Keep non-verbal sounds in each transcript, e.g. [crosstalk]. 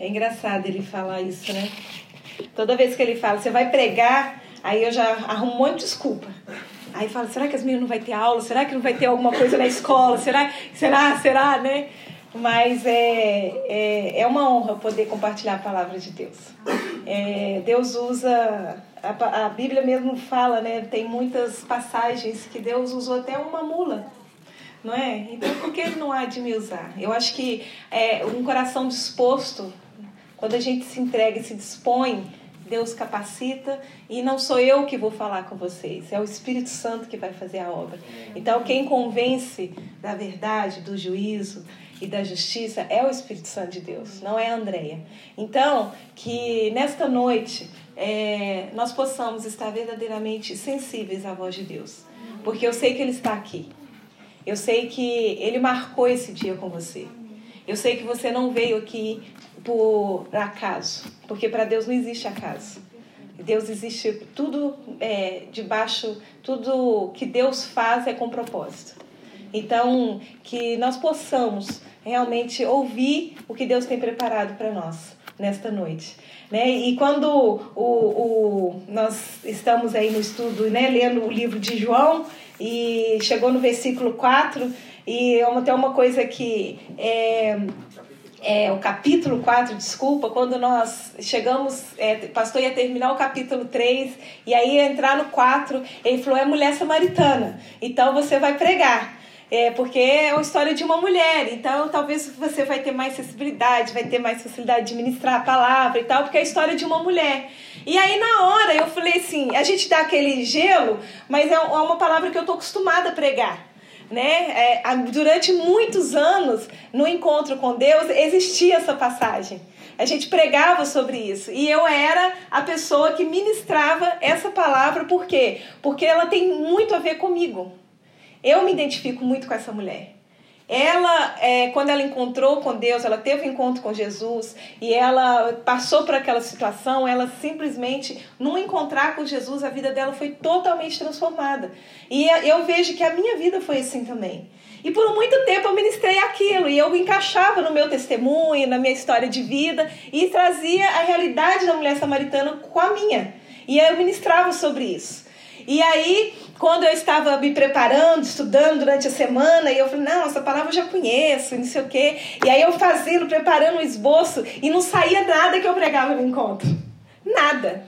É engraçado ele falar isso, né? Toda vez que ele fala, você vai pregar, aí eu já arrumo um monte de desculpa. Aí fala, será que as meninas não vai ter aula? Será que não vai ter alguma coisa na escola? Será, será, será, né? Mas é, é, é uma honra poder compartilhar a palavra de Deus. É, Deus usa, a, a Bíblia mesmo fala, né? Tem muitas passagens que Deus usou até uma mula não é? Então, por que ele não há de me usar? Eu acho que é, um coração disposto, quando a gente se entrega e se dispõe, Deus capacita e não sou eu que vou falar com vocês, é o Espírito Santo que vai fazer a obra. Então, quem convence da verdade, do juízo e da justiça é o Espírito Santo de Deus, não é a Andréia. Então, que nesta noite é, nós possamos estar verdadeiramente sensíveis à voz de Deus, porque eu sei que Ele está aqui. Eu sei que Ele marcou esse dia com você. Eu sei que você não veio aqui por acaso, porque para Deus não existe acaso. Deus existe tudo é, debaixo, tudo que Deus faz é com propósito. Então, que nós possamos realmente ouvir o que Deus tem preparado para nós nesta noite. Né? E quando o, o, nós estamos aí no estudo, né, lendo o livro de João, e chegou no versículo 4, e tem uma coisa que é, é, o capítulo 4, desculpa, quando nós chegamos, é, pastor ia terminar o capítulo 3, e aí ia entrar no 4, ele falou, é mulher samaritana, então você vai pregar. É, porque é uma história de uma mulher, então talvez você vai ter mais sensibilidade, vai ter mais facilidade de ministrar a palavra e tal, porque é a história de uma mulher. E aí na hora eu falei assim, a gente dá aquele gelo, mas é, é uma palavra que eu tô acostumada a pregar. Né? É, durante muitos anos, no encontro com Deus, existia essa passagem. A gente pregava sobre isso. E eu era a pessoa que ministrava essa palavra, por quê? Porque ela tem muito a ver comigo. Eu me identifico muito com essa mulher. Ela, é, quando ela encontrou com Deus, ela teve um encontro com Jesus e ela passou por aquela situação, ela simplesmente, no encontrar com Jesus, a vida dela foi totalmente transformada. E eu vejo que a minha vida foi assim também. E por muito tempo eu ministrei aquilo e eu encaixava no meu testemunho, na minha história de vida e trazia a realidade da mulher samaritana com a minha. E eu ministrava sobre isso. E aí, quando eu estava me preparando, estudando durante a semana, e eu falei, não, essa palavra eu já conheço, não sei o quê. E aí eu fazendo, preparando um esboço, e não saía nada que eu pregava no encontro. Nada.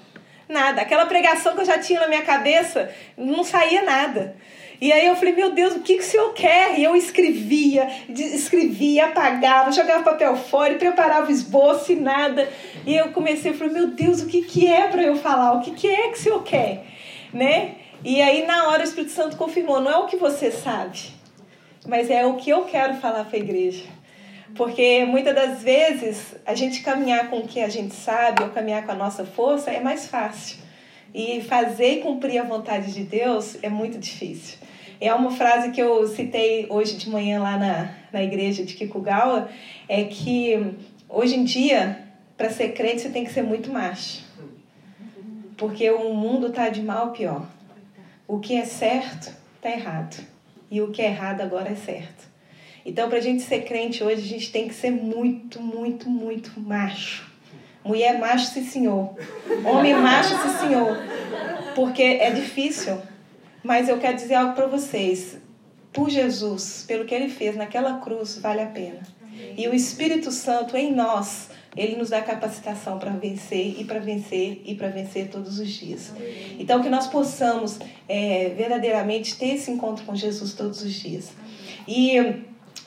Nada. Aquela pregação que eu já tinha na minha cabeça, não saía nada. E aí eu falei, meu Deus, o que, que o senhor quer? E eu escrevia, escrevia, apagava, jogava papel fora preparava o esboço e nada. E eu comecei, eu falei, meu Deus, o que, que é para eu falar? O que, que é que o senhor quer? né? E aí na hora o Espírito Santo confirmou, não é o que você sabe, mas é o que eu quero falar para a igreja. Porque muitas das vezes a gente caminhar com o que a gente sabe ou caminhar com a nossa força é mais fácil. E fazer e cumprir a vontade de Deus é muito difícil. É uma frase que eu citei hoje de manhã lá na, na igreja de Kikugawa, é que hoje em dia, para ser crente, você tem que ser muito macho. Porque o mundo está de mal pior. O que é certo está errado. E o que é errado agora é certo. Então, para a gente ser crente hoje, a gente tem que ser muito, muito, muito macho. Mulher macho, sim senhor. Homem macho, sim senhor. Porque é difícil. Mas eu quero dizer algo para vocês. Por Jesus, pelo que ele fez naquela cruz, vale a pena. E o Espírito Santo em nós ele nos dá capacitação para vencer e para vencer e para vencer todos os dias. Então, que nós possamos é, verdadeiramente ter esse encontro com Jesus todos os dias. E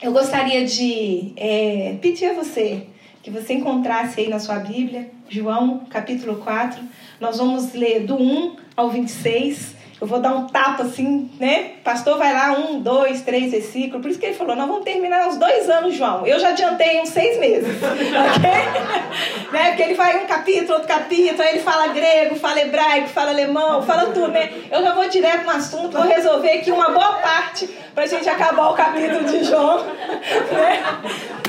eu gostaria de é, pedir a você que você encontrasse aí na sua Bíblia, João capítulo 4. Nós vamos ler do 1 ao 26 eu vou dar um tapa assim, né? Pastor vai lá, um, dois, três versículos. Por isso que ele falou: nós vamos terminar uns dois anos, João. Eu já adiantei uns seis meses, [laughs] ok? né? Porque ele vai um capítulo, outro capítulo, aí ele fala grego, fala hebraico, fala alemão, fala tudo, né? Eu já vou direto no assunto, vou resolver aqui uma boa parte pra gente acabar o capítulo de João, [laughs] né?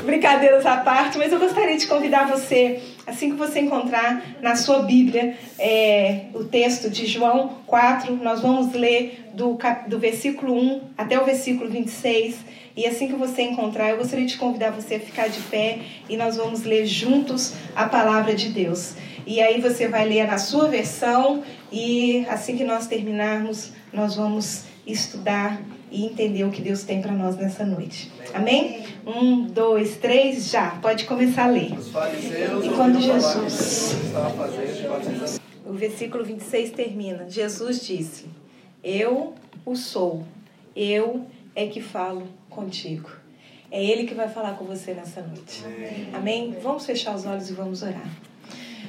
Brincadeiras à parte, mas eu gostaria de convidar você assim que você encontrar na sua Bíblia é, o texto de João 4, nós vamos ler do, do versículo 1 até o versículo 26. E assim que você encontrar, eu gostaria de convidar você a ficar de pé e nós vamos ler juntos a palavra de Deus. E aí você vai ler na sua versão e assim que nós terminarmos, nós vamos estudar e entender o que Deus tem para nós nessa noite. Amém? Um, dois, três, já. Pode começar a ler. E quando Jesus. O versículo 26 termina. Jesus disse: Eu o sou, eu é que falo contigo. É Ele que vai falar com você nessa noite. Amém? Vamos fechar os olhos e vamos orar.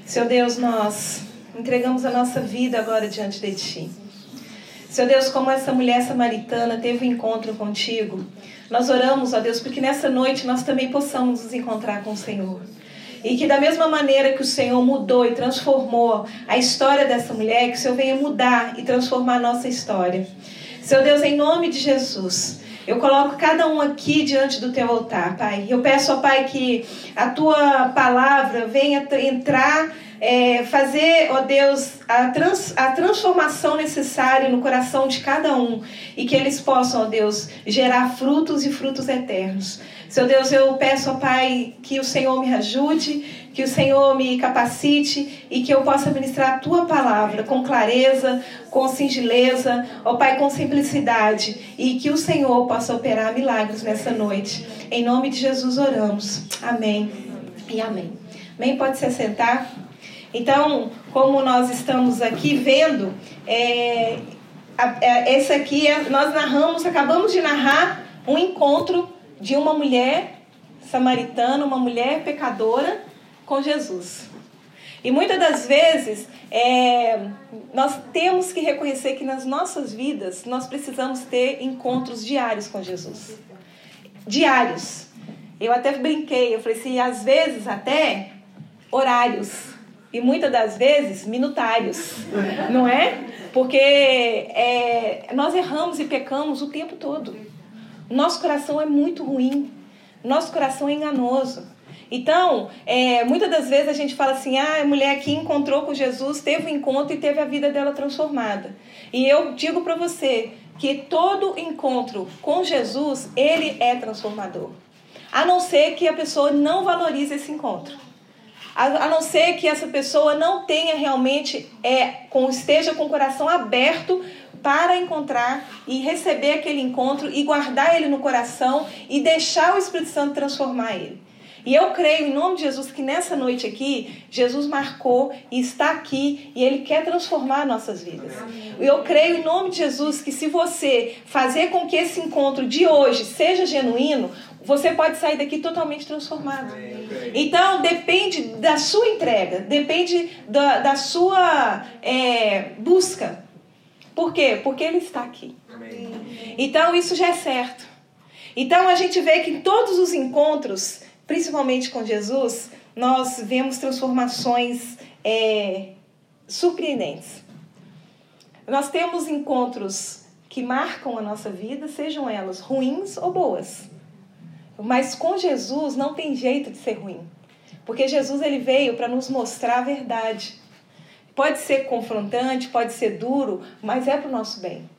Senhor Deus, nós entregamos a nossa vida agora diante de Ti. Senhor Deus, como essa mulher samaritana teve um encontro contigo, nós oramos, ó Deus, porque nessa noite nós também possamos nos encontrar com o Senhor. E que da mesma maneira que o Senhor mudou e transformou a história dessa mulher, que o Senhor venha mudar e transformar a nossa história. Senhor Deus, em nome de Jesus, eu coloco cada um aqui diante do teu altar, Pai. Eu peço, ó Pai, que a tua palavra venha entrar é, fazer, ó Deus, a, trans, a transformação necessária no coração de cada um e que eles possam, ó Deus, gerar frutos e frutos eternos. Seu Deus, eu peço, ó Pai, que o Senhor me ajude, que o Senhor me capacite e que eu possa ministrar a tua palavra com clareza, com singeleza, ó Pai, com simplicidade e que o Senhor possa operar milagres nessa noite. Em nome de Jesus oramos. Amém e amém. Amém? Pode se assentar. Então, como nós estamos aqui vendo, é, é, esse aqui é, nós narramos, acabamos de narrar um encontro de uma mulher samaritana, uma mulher pecadora com Jesus. E muitas das vezes é, nós temos que reconhecer que nas nossas vidas nós precisamos ter encontros diários com Jesus. Diários. Eu até brinquei, eu falei assim, às vezes até horários e muitas das vezes minutários, não é? Porque é, nós erramos e pecamos o tempo todo. Nosso coração é muito ruim, nosso coração é enganoso. Então, é, muitas das vezes a gente fala assim: ah, a mulher aqui encontrou com Jesus, teve um encontro e teve a vida dela transformada. E eu digo para você que todo encontro com Jesus, ele é transformador. A não ser que a pessoa não valorize esse encontro a, não ser que essa pessoa não tenha realmente, é, esteja com o coração aberto para encontrar e receber aquele encontro e guardar ele no coração e deixar o Espírito Santo transformar ele. E eu creio, em nome de Jesus, que nessa noite aqui, Jesus marcou e está aqui e Ele quer transformar nossas vidas. Eu creio, em nome de Jesus, que se você fazer com que esse encontro de hoje seja genuíno, você pode sair daqui totalmente transformado. Então, depende da sua entrega, depende da, da sua é, busca. Por quê? Porque Ele está aqui. Então, isso já é certo. Então, a gente vê que em todos os encontros, principalmente com Jesus, nós vemos transformações é, surpreendentes. Nós temos encontros que marcam a nossa vida, sejam elas ruins ou boas. Mas com Jesus não tem jeito de ser ruim. Porque Jesus ele veio para nos mostrar a verdade. Pode ser confrontante, pode ser duro, mas é para o nosso bem.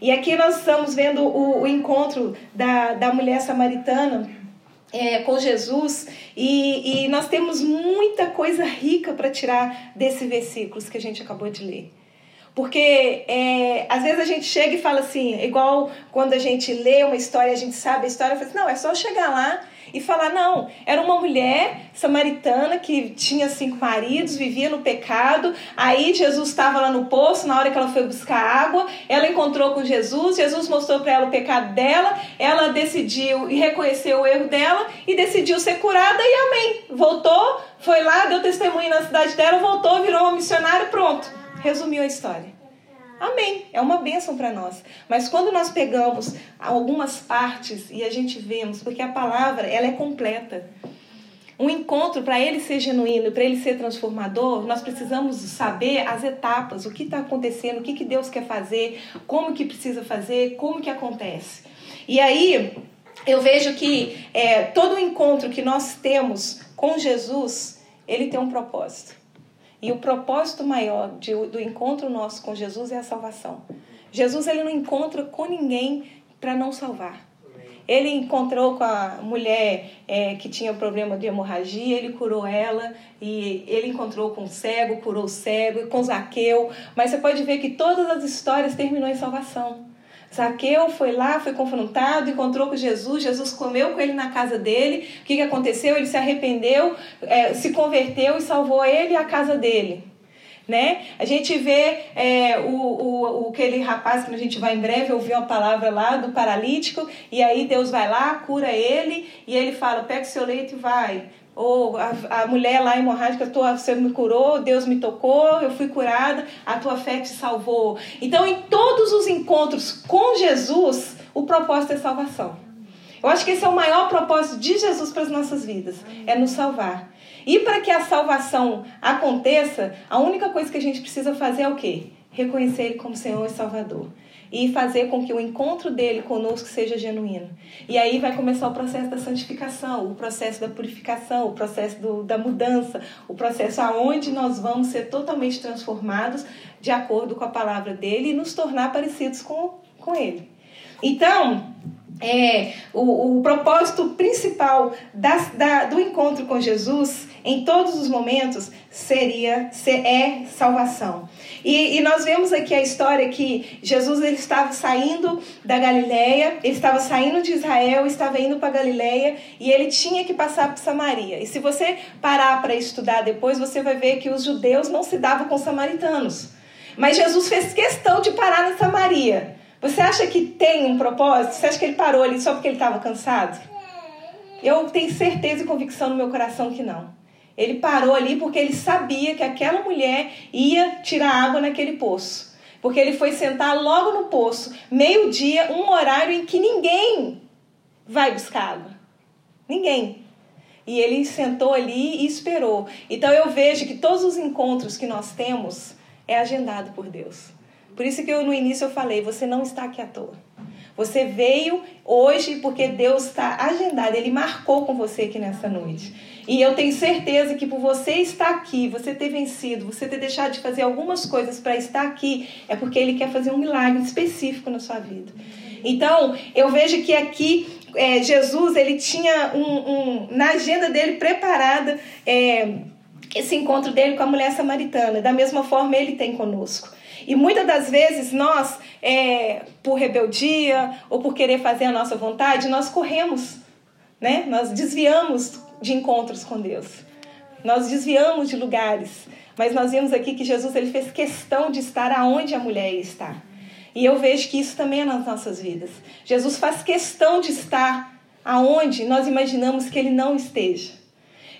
E aqui nós estamos vendo o, o encontro da, da mulher samaritana é, com Jesus e, e nós temos muita coisa rica para tirar desses versículos que a gente acabou de ler. Porque é, às vezes a gente chega e fala assim, igual quando a gente lê uma história, a gente sabe a história, fala assim, não, é só chegar lá e falar, não, era uma mulher samaritana que tinha cinco maridos, vivia no pecado, aí Jesus estava lá no poço, na hora que ela foi buscar água, ela encontrou com Jesus, Jesus mostrou para ela o pecado dela, ela decidiu e reconheceu o erro dela e decidiu ser curada e amém. Voltou, foi lá, deu testemunho na cidade dela, voltou, virou uma missionária, pronto resumiu a história. Amém. É uma bênção para nós. Mas quando nós pegamos algumas partes e a gente vemos, porque a palavra ela é completa. Um encontro, para ele ser genuíno, para ele ser transformador, nós precisamos saber as etapas, o que está acontecendo, o que, que Deus quer fazer, como que precisa fazer, como que acontece. E aí, eu vejo que é, todo encontro que nós temos com Jesus, ele tem um propósito. E o propósito maior de, do encontro nosso com Jesus é a salvação. Jesus ele não encontra com ninguém para não salvar. Ele encontrou com a mulher é, que tinha problema de hemorragia, ele curou ela, e ele encontrou com o cego, curou o cego, com Zaqueu. Mas você pode ver que todas as histórias terminam em salvação. Zaqueu foi lá, foi confrontado, encontrou com Jesus, Jesus comeu com ele na casa dele. O que, que aconteceu? Ele se arrependeu, é, se converteu e salvou ele e a casa dele. Né? A gente vê é, o, o, aquele rapaz que a gente vai em breve ouvir uma palavra lá do paralítico, e aí Deus vai lá, cura ele, e ele fala: pega o seu leito e vai. Ou a, a mulher lá hemorrágica, tua, você me curou, Deus me tocou, eu fui curada, a tua fé te salvou. Então, em todos os encontros com Jesus, o propósito é salvação. Eu acho que esse é o maior propósito de Jesus para as nossas vidas, é nos salvar. E para que a salvação aconteça, a única coisa que a gente precisa fazer é o quê? Reconhecer Ele como Senhor e Salvador e fazer com que o encontro dele conosco seja genuíno. E aí vai começar o processo da santificação, o processo da purificação, o processo do, da mudança, o processo aonde nós vamos ser totalmente transformados de acordo com a palavra dele e nos tornar parecidos com, com ele. Então, é, o, o propósito principal das, da, do encontro com Jesus em todos os momentos seria é salvação. E, e, nós vemos aqui a história que Jesus ele estava saindo da Galileia, ele estava saindo de Israel, estava indo para Galileia e ele tinha que passar por Samaria. E se você parar para estudar depois, você vai ver que os judeus não se davam com os samaritanos. Mas Jesus fez questão de parar na Samaria. Você acha que tem um propósito? Você acha que ele parou ali só porque ele estava cansado? Eu tenho certeza e convicção no meu coração que não. Ele parou ali porque ele sabia que aquela mulher ia tirar água naquele poço. Porque ele foi sentar logo no poço, meio-dia, um horário em que ninguém vai buscar água. Ninguém. E ele sentou ali e esperou. Então eu vejo que todos os encontros que nós temos é agendado por Deus. Por isso que eu no início eu falei, você não está aqui à toa. Você veio hoje porque Deus está agendado, ele marcou com você aqui nessa noite. E eu tenho certeza que por você estar aqui, você ter vencido, você ter deixado de fazer algumas coisas para estar aqui, é porque ele quer fazer um milagre específico na sua vida. Então, eu vejo que aqui é, Jesus ele tinha um, um, na agenda dele preparada é, esse encontro dele com a mulher samaritana. Da mesma forma, ele tem conosco. E muitas das vezes nós, é, por rebeldia ou por querer fazer a nossa vontade, nós corremos, né? Nós desviamos de encontros com Deus. Nós desviamos de lugares. Mas nós vimos aqui que Jesus ele fez questão de estar aonde a mulher está. E eu vejo que isso também é nas nossas vidas. Jesus faz questão de estar aonde nós imaginamos que ele não esteja.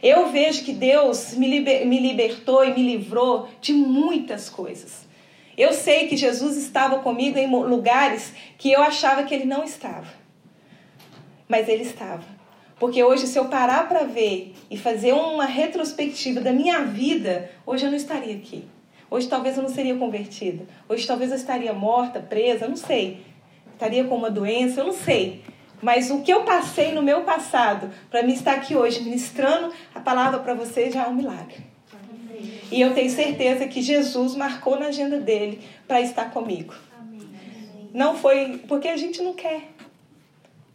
Eu vejo que Deus me, liber, me libertou e me livrou de muitas coisas. Eu sei que Jesus estava comigo em lugares que eu achava que ele não estava. Mas ele estava. Porque hoje, se eu parar para ver e fazer uma retrospectiva da minha vida, hoje eu não estaria aqui. Hoje talvez eu não seria convertida. Hoje talvez eu estaria morta, presa, não sei. Estaria com uma doença, eu não sei. Mas o que eu passei no meu passado para me estar aqui hoje ministrando a palavra para você já é um milagre. E eu tenho certeza que Jesus marcou na agenda dele para estar comigo. Não foi porque a gente não quer.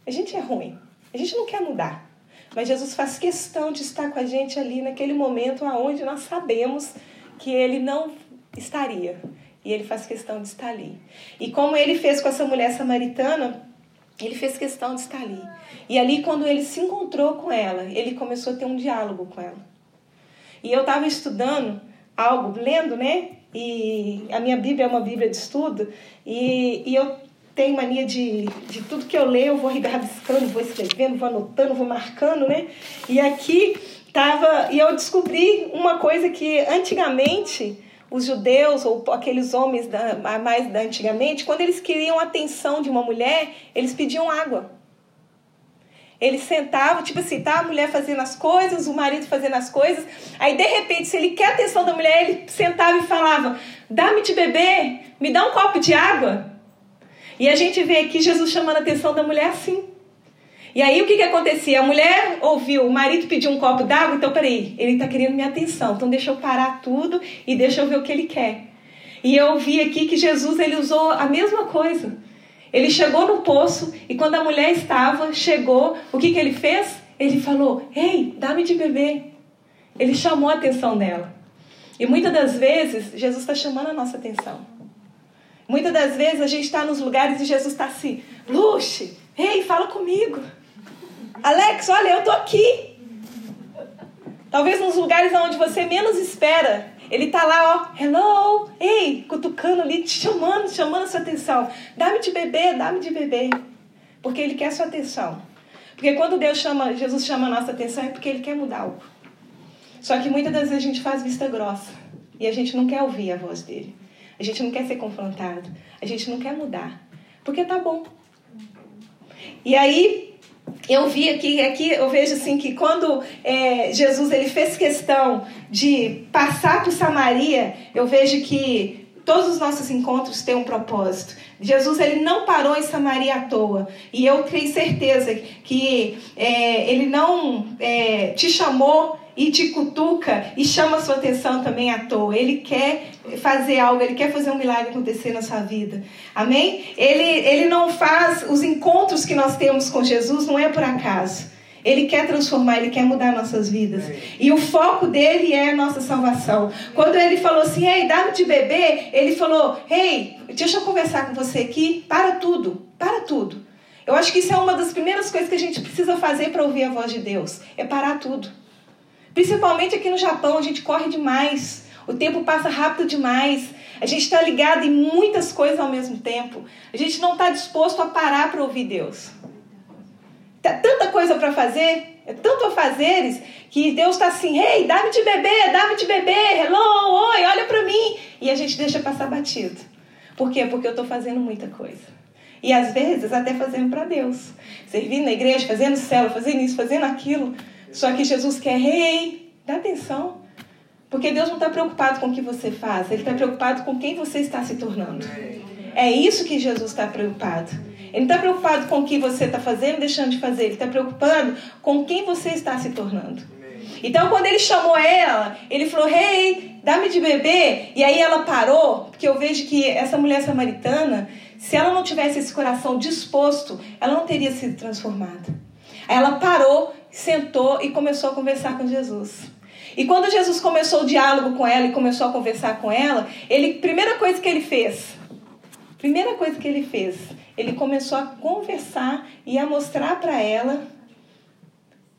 A gente é ruim. A gente não quer mudar. Mas Jesus faz questão de estar com a gente ali naquele momento aonde nós sabemos que ele não estaria. E ele faz questão de estar ali. E como ele fez com essa mulher samaritana, ele fez questão de estar ali. E ali, quando ele se encontrou com ela, ele começou a ter um diálogo com ela. E eu estava estudando algo, lendo, né? E a minha Bíblia é uma Bíblia de estudo, e, e eu tenho mania de, de tudo que eu leio, eu vou rabiscando, vou escrevendo, vou anotando, vou marcando, né? E aqui tava, e eu descobri uma coisa que antigamente os judeus ou aqueles homens da, mais da antigamente, quando eles queriam a atenção de uma mulher, eles pediam água. Ele sentava, tipo assim, tá a mulher fazendo as coisas, o marido fazendo as coisas. Aí, de repente, se ele quer a atenção da mulher, ele sentava e falava: Dá-me de beber, me dá um copo de água. E a gente vê aqui Jesus chamando a atenção da mulher assim. E aí o que, que acontecia? A mulher ouviu, o marido pediu um copo d'água, então peraí, ele está querendo minha atenção, então deixa eu parar tudo e deixa eu ver o que ele quer. E eu vi aqui que Jesus ele usou a mesma coisa. Ele chegou no poço e quando a mulher estava, chegou, o que, que ele fez? Ele falou: Ei, dá-me de beber. Ele chamou a atenção dela. E muitas das vezes, Jesus está chamando a nossa atenção. Muitas das vezes a gente está nos lugares e Jesus está assim: Luxe, ei, fala comigo. Alex, olha, eu tô aqui. Talvez nos lugares onde você menos espera. Ele tá lá, ó, hello, ei, cutucando ali, te chamando, chamando a sua atenção. Dá-me de beber, dá-me de beber. Porque ele quer a sua atenção. Porque quando Deus chama, Jesus chama a nossa atenção é porque ele quer mudar algo. Só que muitas das vezes a gente faz vista grossa. E a gente não quer ouvir a voz dele. A gente não quer ser confrontado. A gente não quer mudar. Porque tá bom. E aí, eu vi aqui, aqui eu vejo assim que quando é, Jesus ele fez questão de passar por Samaria, eu vejo que todos os nossos encontros têm um propósito. Jesus ele não parou em Samaria à toa. E eu tenho certeza que é, ele não é, te chamou e te cutuca e chama sua atenção também à toa. Ele quer fazer algo, ele quer fazer um milagre acontecer na sua vida. Amém? Ele, ele não faz os encontros que nós temos com Jesus, não é por acaso. Ele quer transformar, ele quer mudar nossas vidas. E o foco dele é a nossa salvação. Quando ele falou assim, ei, dá-me de beber, ele falou, ei, deixa eu conversar com você aqui, para tudo, para tudo. Eu acho que isso é uma das primeiras coisas que a gente precisa fazer para ouvir a voz de Deus, é parar tudo. Principalmente aqui no Japão, a gente corre demais. O tempo passa rápido demais. A gente está ligado em muitas coisas ao mesmo tempo. A gente não está disposto a parar para ouvir Deus. Tá tanta coisa para fazer, é tanto a fazeres, que Deus está assim: ei, dá-me de beber, dá-me de beber, hello, oi, olha para mim. E a gente deixa passar batido. Por quê? Porque eu estou fazendo muita coisa. E às vezes até fazendo para Deus. Servindo na igreja, fazendo célula, fazendo isso, fazendo aquilo. Só que Jesus quer, ei, dá atenção. Porque Deus não está preocupado com o que você faz, Ele está preocupado com quem você está se tornando. É isso que Jesus está preocupado. Ele não está preocupado com o que você está fazendo, deixando de fazer. Ele está preocupado com quem você está se tornando. Então, quando ele chamou ela, ele falou: Hey, dá-me de beber. E aí ela parou, porque eu vejo que essa mulher samaritana, se ela não tivesse esse coração disposto, ela não teria sido transformada. Aí ela parou sentou e começou a conversar com Jesus. E quando Jesus começou o diálogo com ela e começou a conversar com ela, ele primeira coisa que ele fez, primeira coisa que ele fez, ele começou a conversar e a mostrar para ela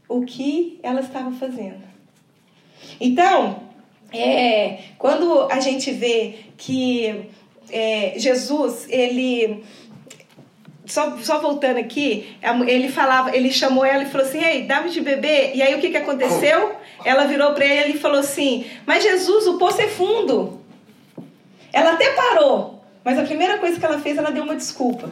o que ela estava fazendo. Então, é, quando a gente vê que é, Jesus ele só, só voltando aqui, ele falava, ele chamou ela e falou assim: Ei, dá-me de beber. E aí o que, que aconteceu? Ela virou para ele e falou assim: Mas Jesus, o poço é fundo. Ela até parou, mas a primeira coisa que ela fez, ela deu uma desculpa.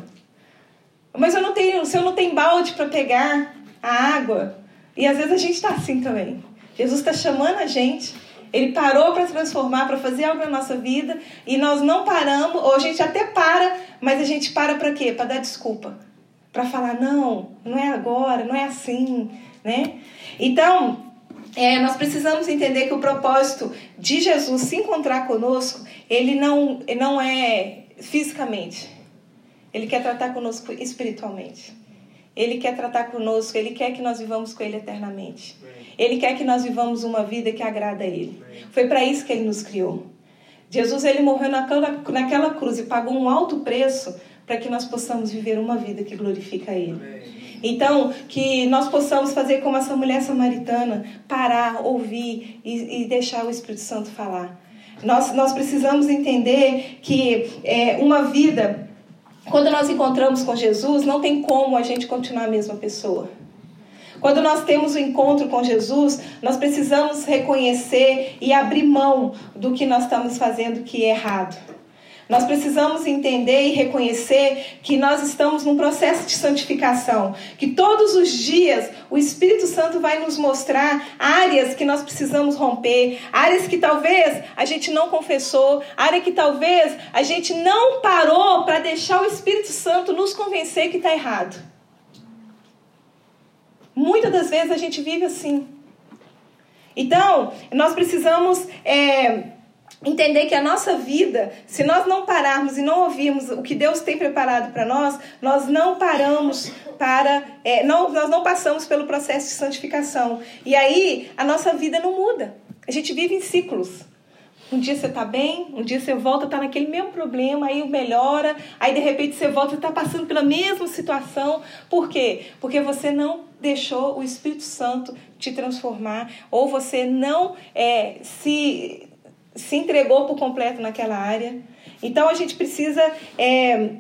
Mas eu não tenho, se eu não tenho balde para pegar a água. E às vezes a gente está assim também. Jesus está chamando a gente. Ele parou para transformar, para fazer algo na nossa vida e nós não paramos, ou a gente até para, mas a gente para para quê? Para dar desculpa. Para falar, não, não é agora, não é assim, né? Então, é, nós precisamos entender que o propósito de Jesus se encontrar conosco, ele não, não é fisicamente. Ele quer tratar conosco espiritualmente. Ele quer tratar conosco, ele quer que nós vivamos com ele eternamente. Ele quer que nós vivamos uma vida que agrada a ele. Foi para isso que ele nos criou. Jesus ele morreu naquela, naquela cruz e pagou um alto preço para que nós possamos viver uma vida que glorifica a ele. Então, que nós possamos fazer como essa mulher samaritana, parar, ouvir e, e deixar o Espírito Santo falar. Nós, nós precisamos entender que é, uma vida quando nós encontramos com Jesus, não tem como a gente continuar a mesma pessoa. Quando nós temos o um encontro com Jesus, nós precisamos reconhecer e abrir mão do que nós estamos fazendo que é errado. Nós precisamos entender e reconhecer que nós estamos num processo de santificação, que todos os dias o Espírito Santo vai nos mostrar áreas que nós precisamos romper, áreas que talvez a gente não confessou, área que talvez a gente não parou para deixar o Espírito Santo nos convencer que está errado. Muitas das vezes a gente vive assim. Então, nós precisamos é, entender que a nossa vida, se nós não pararmos e não ouvirmos o que Deus tem preparado para nós, nós não paramos para, é, não, nós não passamos pelo processo de santificação. E aí a nossa vida não muda. A gente vive em ciclos. Um dia você está bem, um dia você volta, está naquele mesmo problema, aí melhora, aí de repente você volta e está passando pela mesma situação. Por quê? Porque você não deixou o Espírito Santo te transformar, ou você não é, se se entregou por completo naquela área. Então a gente precisa é,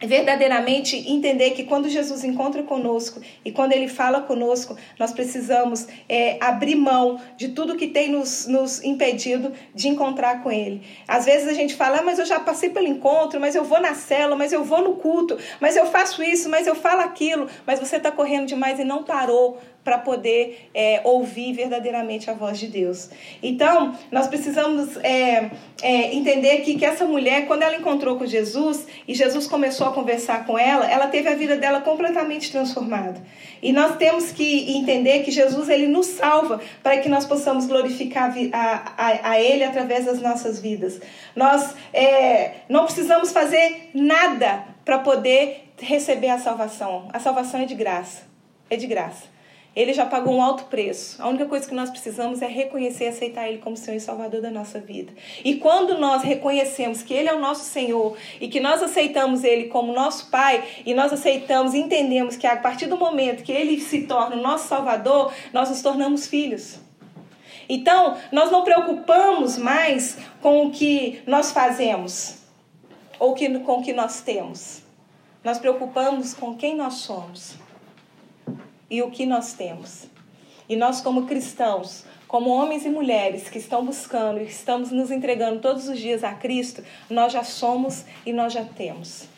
verdadeiramente entender que quando Jesus encontra conosco e quando ele fala conosco, nós precisamos é, abrir mão de tudo que tem nos, nos impedido de encontrar com ele. Às vezes a gente fala, ah, mas eu já passei pelo encontro, mas eu vou na cela, mas eu vou no culto, mas eu faço isso, mas eu falo aquilo, mas você está correndo demais e não parou para poder é, ouvir verdadeiramente a voz de Deus. Então, nós precisamos é, é, entender que, que essa mulher, quando ela encontrou com Jesus e Jesus começou a conversar com ela, ela teve a vida dela completamente transformada. E nós temos que entender que Jesus ele nos salva para que nós possamos glorificar a, a, a Ele através das nossas vidas. Nós é, não precisamos fazer nada para poder receber a salvação. A salvação é de graça. É de graça. Ele já pagou um alto preço. A única coisa que nós precisamos é reconhecer e aceitar Ele como Senhor e Salvador da nossa vida. E quando nós reconhecemos que Ele é o nosso Senhor e que nós aceitamos Ele como nosso Pai e nós aceitamos e entendemos que a partir do momento que Ele se torna o nosso Salvador, nós nos tornamos filhos. Então, nós não preocupamos mais com o que nós fazemos ou com o que nós temos. Nós preocupamos com quem nós somos e o que nós temos. E nós, como cristãos, como homens e mulheres que estão buscando e estamos nos entregando todos os dias a Cristo, nós já somos e nós já temos.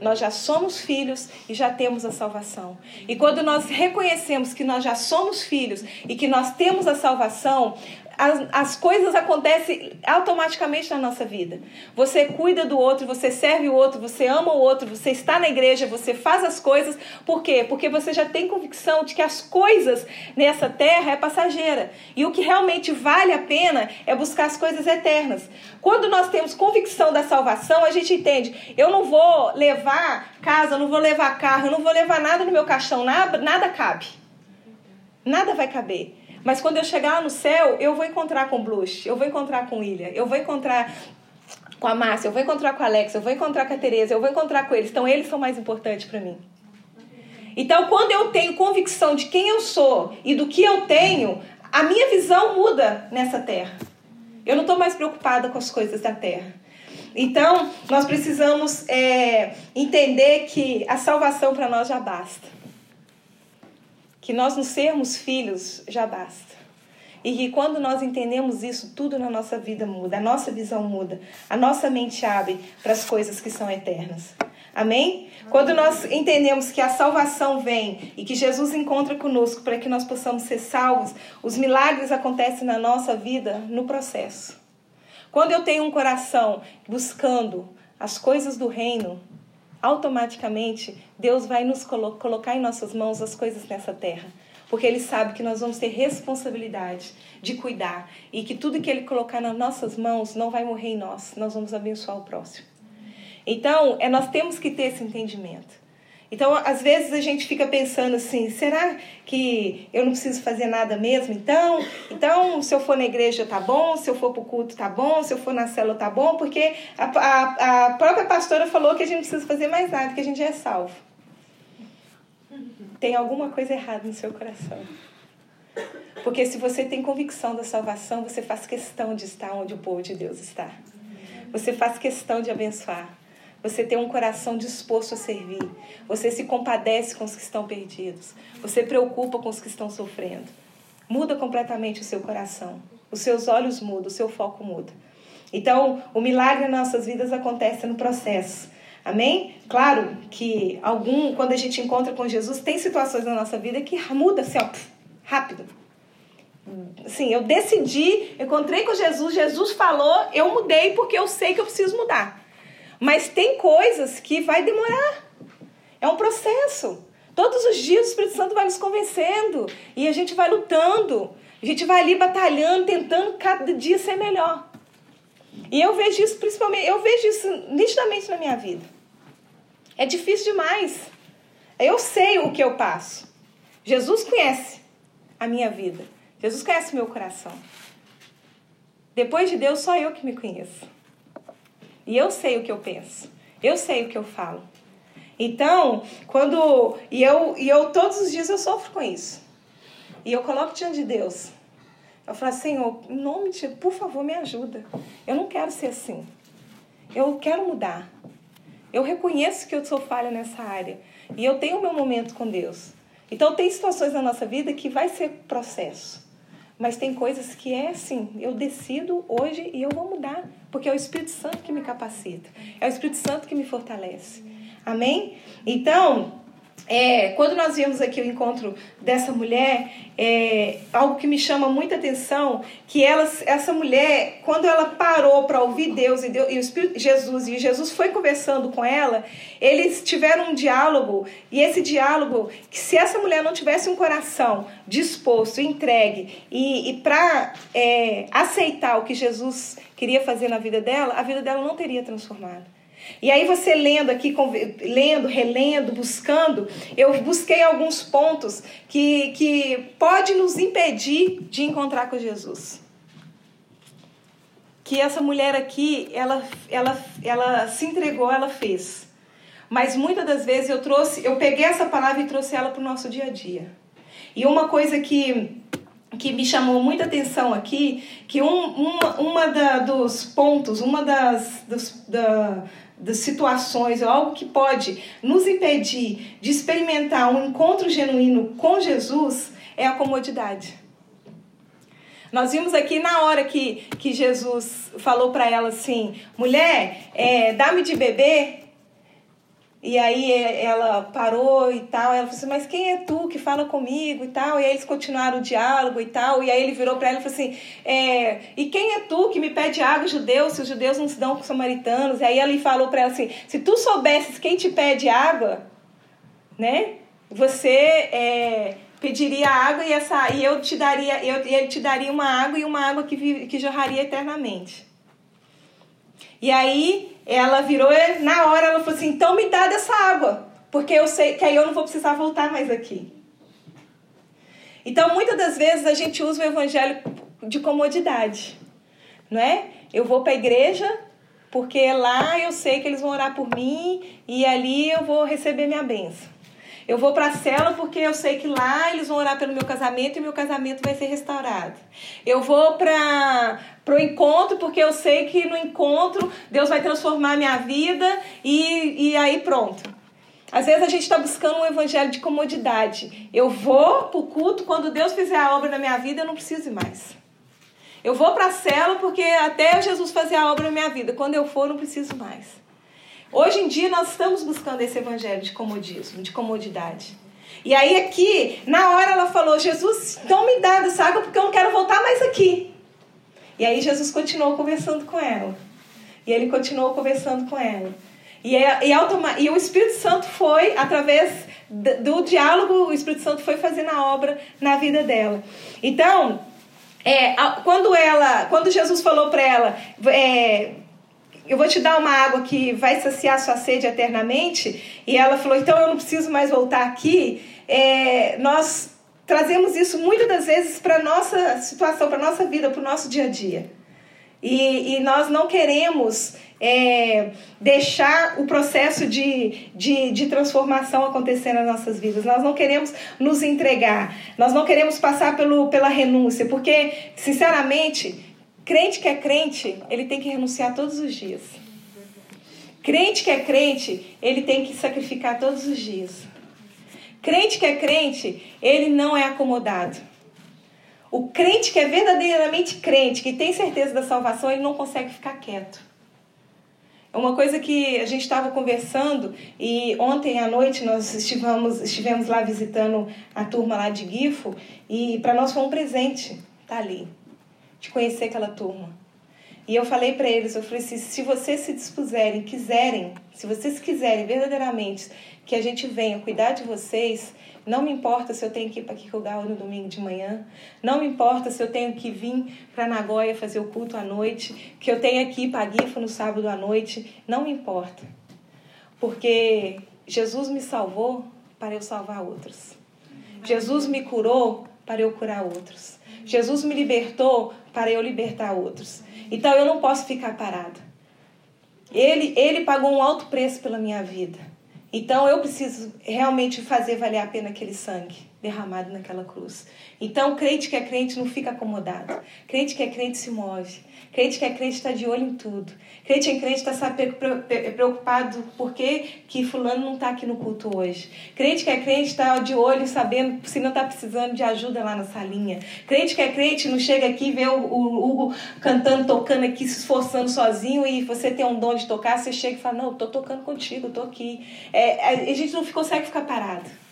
Nós já somos filhos e já temos a salvação. E quando nós reconhecemos que nós já somos filhos e que nós temos a salvação, as, as coisas acontecem automaticamente na nossa vida. Você cuida do outro, você serve o outro, você ama o outro, você está na igreja, você faz as coisas. Por quê? Porque você já tem convicção de que as coisas nessa terra é passageira. E o que realmente vale a pena é buscar as coisas eternas. Quando nós temos convicção da salvação, a gente entende: eu não vou levar casa, eu não vou levar carro, eu não vou levar nada no meu caixão, nada, nada cabe. Nada vai caber. Mas quando eu chegar lá no céu, eu vou encontrar com o Blush, eu vou encontrar com o William, eu vou encontrar com a Márcia, eu vou encontrar com a Alex, eu vou encontrar com a Tereza, eu vou encontrar com eles. Então, eles são mais importantes para mim. Então, quando eu tenho convicção de quem eu sou e do que eu tenho, a minha visão muda nessa terra. Eu não estou mais preocupada com as coisas da terra. Então, nós precisamos é, entender que a salvação para nós já basta que nós nos sermos filhos já basta. E que quando nós entendemos isso, tudo na nossa vida muda, a nossa visão muda, a nossa mente abre para as coisas que são eternas. Amém? Quando nós entendemos que a salvação vem e que Jesus encontra conosco para que nós possamos ser salvos, os milagres acontecem na nossa vida no processo. Quando eu tenho um coração buscando as coisas do reino, automaticamente Deus vai nos colo colocar em nossas mãos as coisas nessa terra. Porque Ele sabe que nós vamos ter responsabilidade de cuidar e que tudo que Ele colocar nas nossas mãos não vai morrer em nós, nós vamos abençoar o próximo. Então, é, nós temos que ter esse entendimento. Então, às vezes a gente fica pensando assim: será que eu não preciso fazer nada mesmo? Então, então se eu for na igreja tá bom, se eu for para o culto tá bom, se eu for na célula tá bom, porque a, a, a própria pastora falou que a gente não precisa fazer mais nada, que a gente é salvo. Tem alguma coisa errada no seu coração. Porque se você tem convicção da salvação, você faz questão de estar onde o povo de Deus está. Você faz questão de abençoar. Você tem um coração disposto a servir. Você se compadece com os que estão perdidos. Você preocupa com os que estão sofrendo. Muda completamente o seu coração. Os seus olhos mudam, o seu foco muda. Então, o milagre nas nossas vidas acontece no processo. Amém? Claro que algum, quando a gente encontra com Jesus, tem situações na nossa vida que muda assim, ó, rápido. Sim, eu decidi, encontrei com Jesus, Jesus falou, eu mudei porque eu sei que eu preciso mudar. Mas tem coisas que vai demorar. É um processo. Todos os dias o Espírito Santo vai nos convencendo e a gente vai lutando. A gente vai ali batalhando, tentando cada dia ser melhor. E eu vejo isso principalmente, eu vejo isso nitidamente na minha vida. É difícil demais. Eu sei o que eu passo. Jesus conhece a minha vida. Jesus conhece o meu coração. Depois de Deus, só eu que me conheço. E eu sei o que eu penso. Eu sei o que eu falo. Então, quando. E eu, e eu todos os dias eu sofro com isso. E eu coloco diante de Deus. Eu falo, Senhor, em nome de por favor, me ajuda. Eu não quero ser assim. Eu quero mudar. Eu reconheço que eu sou falha nessa área. E eu tenho o meu momento com Deus. Então, tem situações na nossa vida que vai ser processo. Mas tem coisas que é assim, eu decido hoje e eu vou mudar, porque é o Espírito Santo que me capacita, é o Espírito Santo que me fortalece. Amém? Então, é, quando nós vimos aqui o encontro dessa mulher, é, algo que me chama muita atenção, que ela, essa mulher, quando ela parou para ouvir Deus e, Deus e o Espírito Jesus e Jesus foi conversando com ela, eles tiveram um diálogo e esse diálogo, que se essa mulher não tivesse um coração disposto, entregue e, e para é, aceitar o que Jesus queria fazer na vida dela, a vida dela não teria transformado. E aí você lendo aqui, lendo, relendo, buscando, eu busquei alguns pontos que, que pode nos impedir de encontrar com Jesus. Que essa mulher aqui, ela, ela, ela se entregou, ela fez. Mas muitas das vezes eu trouxe, eu peguei essa palavra e trouxe ela para o nosso dia a dia. E uma coisa que que me chamou muita atenção aqui, que um, uma, uma da, dos pontos, uma das, dos, da, das situações ou algo que pode nos impedir de experimentar um encontro genuíno com Jesus é a comodidade. Nós vimos aqui na hora que, que Jesus falou para ela assim: mulher, é, dá-me de beber. E aí ela parou e tal. Ela falou assim: Mas quem é tu que fala comigo e tal? E aí eles continuaram o diálogo e tal. E aí ele virou para ela e falou assim: é, E quem é tu que me pede água, judeu, se os judeus não se dão com os samaritanos? E aí ele falou para ela assim: Se tu soubesses quem te pede água, né? Você é, pediria água e, essa, e eu te daria, eu, ele te daria uma água e uma água que, que jorraria eternamente. E aí ela virou na hora ela falou assim: então me dá dessa água, porque eu sei que aí eu não vou precisar voltar mais aqui. Então muitas das vezes a gente usa o evangelho de comodidade, não é? Eu vou para a igreja porque lá eu sei que eles vão orar por mim e ali eu vou receber minha bênção. Eu vou para a cela porque eu sei que lá eles vão orar pelo meu casamento e meu casamento vai ser restaurado. Eu vou para o encontro porque eu sei que no encontro Deus vai transformar a minha vida e, e aí pronto. Às vezes a gente está buscando um evangelho de comodidade. Eu vou para o culto, quando Deus fizer a obra na minha vida, eu não preciso mais. Eu vou para a cela porque até Jesus fazer a obra na minha vida. Quando eu for, eu não preciso mais. Hoje em dia nós estamos buscando esse evangelho de comodismo, de comodidade. E aí aqui, na hora ela falou, Jesus, então me dá dessa água porque eu não quero voltar mais aqui. E aí Jesus continuou conversando com ela. E ele continuou conversando com ela. E, é, e, automa e o Espírito Santo foi, através do diálogo, o Espírito Santo foi fazendo a obra na vida dela. Então, é, quando ela, quando Jesus falou para ela, é, eu vou te dar uma água que vai saciar sua sede eternamente. E ela falou, então eu não preciso mais voltar aqui. É, nós trazemos isso muitas das vezes para nossa situação, para nossa vida, para o nosso dia a dia. E, e nós não queremos é, deixar o processo de, de, de transformação acontecer nas nossas vidas. Nós não queremos nos entregar. Nós não queremos passar pelo, pela renúncia. Porque, sinceramente, Crente que é crente, ele tem que renunciar todos os dias. Crente que é crente, ele tem que sacrificar todos os dias. Crente que é crente, ele não é acomodado. O crente que é verdadeiramente crente, que tem certeza da salvação, ele não consegue ficar quieto. É uma coisa que a gente estava conversando e ontem à noite nós estivemos, estivemos lá visitando a turma lá de Gifo e para nós foi um presente tá ali, de conhecer aquela turma. E eu falei para eles, eu falei assim, se vocês se dispuserem, quiserem, se vocês quiserem verdadeiramente que a gente venha cuidar de vocês, não me importa se eu tenho que ir para Kikugawa no domingo de manhã. Não me importa se eu tenho que vir para Nagoya fazer o culto à noite. Que eu tenho ir para Gifu no sábado à noite. Não me importa. Porque Jesus me salvou para eu salvar outros. Jesus me curou para eu curar outros. Jesus me libertou para eu libertar outros. Então eu não posso ficar parada. Ele, ele pagou um alto preço pela minha vida. Então eu preciso realmente fazer valer a pena aquele sangue derramado naquela cruz. Então, crente que é crente não fica acomodado. Crente que é crente se move. Crente que é crente está de olho em tudo. Crente que é crente está preocupado porque que fulano não está aqui no culto hoje. Crente que é crente está de olho sabendo se não está precisando de ajuda lá na salinha. Crente que é crente não chega aqui e vê o, o Hugo cantando, tocando aqui, se esforçando sozinho e você tem um dom de tocar, você chega e fala, não, estou tocando contigo, estou aqui. É, a gente não consegue ficar parado.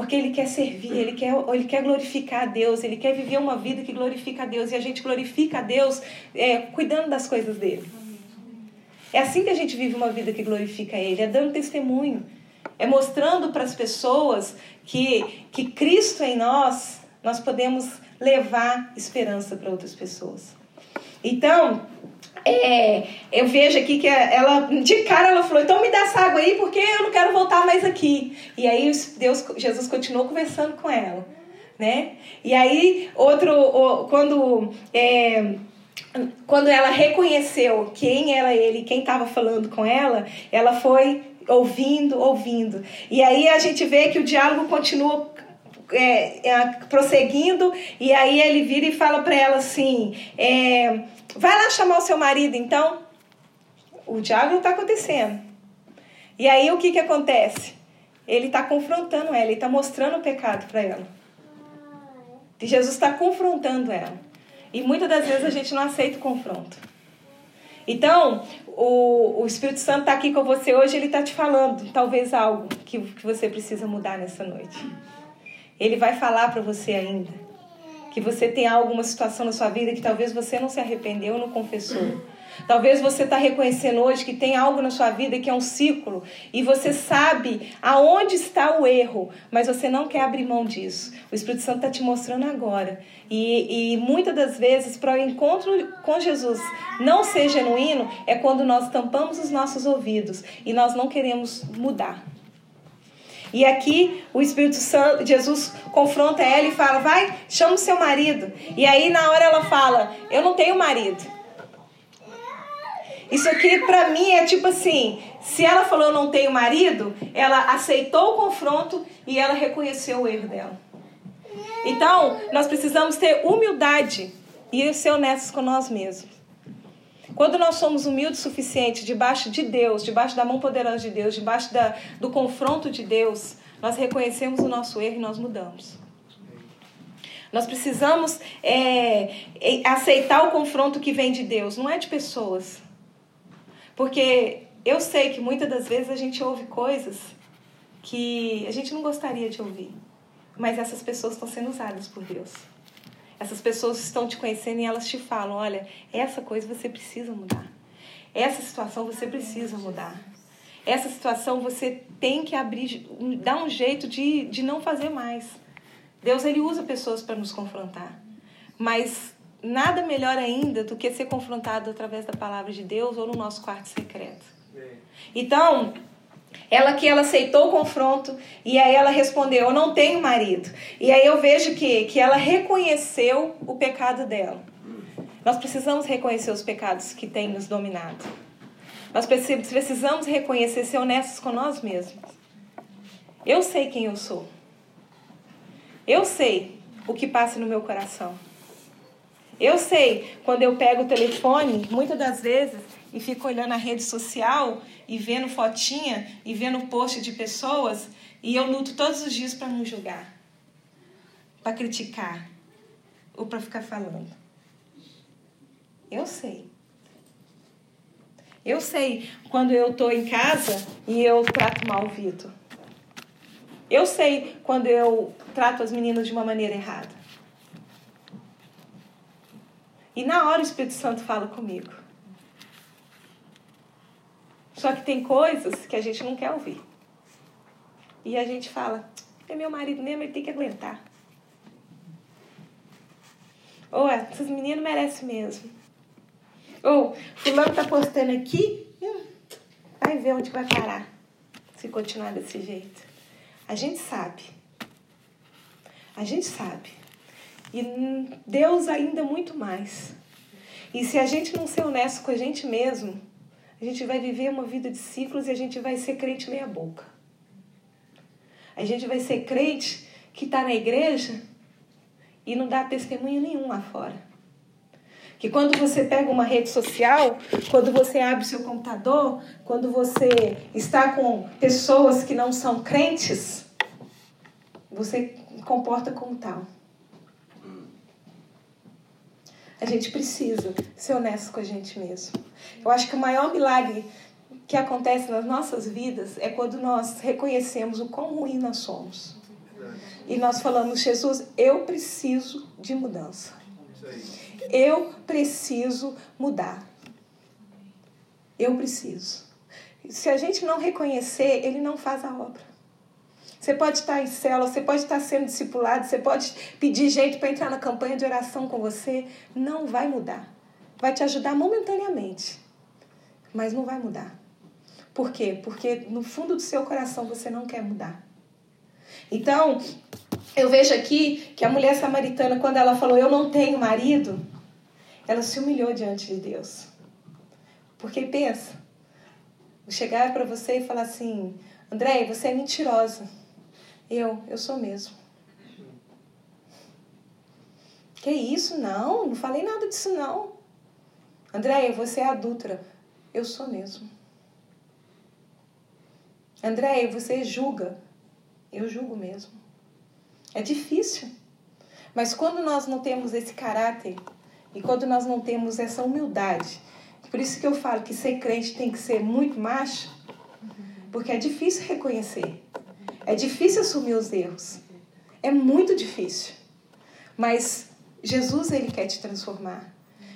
Porque ele quer servir, ele quer, ele quer glorificar a Deus, ele quer viver uma vida que glorifica a Deus. E a gente glorifica a Deus é, cuidando das coisas dele. É assim que a gente vive uma vida que glorifica Ele, é dando testemunho, é mostrando para as pessoas que, que Cristo em nós, nós podemos levar esperança para outras pessoas. Então, é, eu vejo aqui que ela, de cara, ela falou: então me dá essa água aí, porque eu não quero voltar mais aqui. E aí Deus, Jesus continuou conversando com ela, né? E aí, outro, quando. É, quando ela reconheceu quem era ele, quem estava falando com ela, ela foi ouvindo, ouvindo. E aí a gente vê que o diálogo continua é, é, prosseguindo, e aí ele vira e fala para ela assim: é, vai lá chamar o seu marido, então. O diálogo está acontecendo. E aí o que, que acontece? Ele está confrontando ela, ele está mostrando o pecado para ela. E Jesus está confrontando ela. E muitas das vezes a gente não aceita o confronto. Então, o, o Espírito Santo está aqui com você hoje, ele está te falando talvez algo que, que você precisa mudar nessa noite. Ele vai falar para você ainda que você tem alguma situação na sua vida que talvez você não se arrependeu, não confessou. Talvez você está reconhecendo hoje que tem algo na sua vida que é um ciclo e você sabe aonde está o erro, mas você não quer abrir mão disso. O Espírito Santo está te mostrando agora. E, e muitas das vezes, para o encontro com Jesus não ser genuíno, é quando nós tampamos os nossos ouvidos e nós não queremos mudar. E aqui o Espírito Santo, Jesus confronta ela e fala: vai, chama o seu marido. E aí na hora ela fala: eu não tenho marido. Isso aqui para mim é tipo assim: se ela falou eu não tenho marido, ela aceitou o confronto e ela reconheceu o erro dela. Então, nós precisamos ter humildade e ser honestos com nós mesmos. Quando nós somos humildes o suficiente debaixo de Deus, debaixo da mão poderosa de Deus, debaixo da, do confronto de Deus, nós reconhecemos o nosso erro e nós mudamos. Nós precisamos é, é, aceitar o confronto que vem de Deus, não é de pessoas. Porque eu sei que muitas das vezes a gente ouve coisas que a gente não gostaria de ouvir, mas essas pessoas estão sendo usadas por Deus. Essas pessoas estão te conhecendo e elas te falam: olha, essa coisa você precisa mudar. Essa situação você precisa mudar. Essa situação você tem que abrir, dar um jeito de, de não fazer mais. Deus ele usa pessoas para nos confrontar. Mas nada melhor ainda do que ser confrontado através da palavra de Deus ou no nosso quarto secreto. Então, ela que ela aceitou o confronto e aí ela respondeu: "Eu não tenho marido". E aí eu vejo que que ela reconheceu o pecado dela. Nós precisamos reconhecer os pecados que têm nos dominado. Nós precisamos reconhecer, ser honestos com nós mesmos. Eu sei quem eu sou. Eu sei o que passa no meu coração. Eu sei quando eu pego o telefone, muitas das vezes e fico olhando a rede social e vendo fotinha e vendo post de pessoas e eu luto todos os dias para não julgar, para criticar ou para ficar falando. Eu sei. Eu sei quando eu estou em casa e eu trato mal o Vitor. Eu sei quando eu trato as meninas de uma maneira errada. E na hora o Espírito Santo fala comigo. Só que tem coisas que a gente não quer ouvir. E a gente fala, é meu marido mesmo, ele tem que aguentar. Ou é, essas meninas merecem mesmo. Ou, fulano tá postando aqui, hum, vai ver onde vai parar se continuar desse jeito. A gente sabe. A gente sabe. E Deus ainda muito mais. E se a gente não ser honesto com a gente mesmo, a gente vai viver uma vida de ciclos e a gente vai ser crente meia boca. A gente vai ser crente que está na igreja e não dá testemunho nenhum lá fora. Que quando você pega uma rede social, quando você abre seu computador, quando você está com pessoas que não são crentes, você comporta como tal. A gente precisa ser honesto com a gente mesmo. Eu acho que o maior milagre que acontece nas nossas vidas é quando nós reconhecemos o quão ruim nós somos. E nós falamos, Jesus, eu preciso de mudança. Eu preciso mudar. Eu preciso. Se a gente não reconhecer, ele não faz a obra. Você pode estar em célula, você pode estar sendo discipulado, você pode pedir jeito para entrar na campanha de oração com você. Não vai mudar. Vai te ajudar momentaneamente, mas não vai mudar. Por quê? Porque no fundo do seu coração você não quer mudar. Então, eu vejo aqui que a mulher samaritana, quando ela falou, Eu não tenho marido, ela se humilhou diante de Deus. Porque pensa, chegar para você e falar assim: André, você é mentirosa. Eu, eu sou mesmo. Que isso? Não, não falei nada disso não. Andréia, você é adulta. Eu sou mesmo. Andréia, você julga. Eu julgo mesmo. É difícil. Mas quando nós não temos esse caráter e quando nós não temos essa humildade, por isso que eu falo que ser crente tem que ser muito macho, porque é difícil reconhecer. É difícil assumir os erros. É muito difícil. Mas Jesus ele quer te transformar.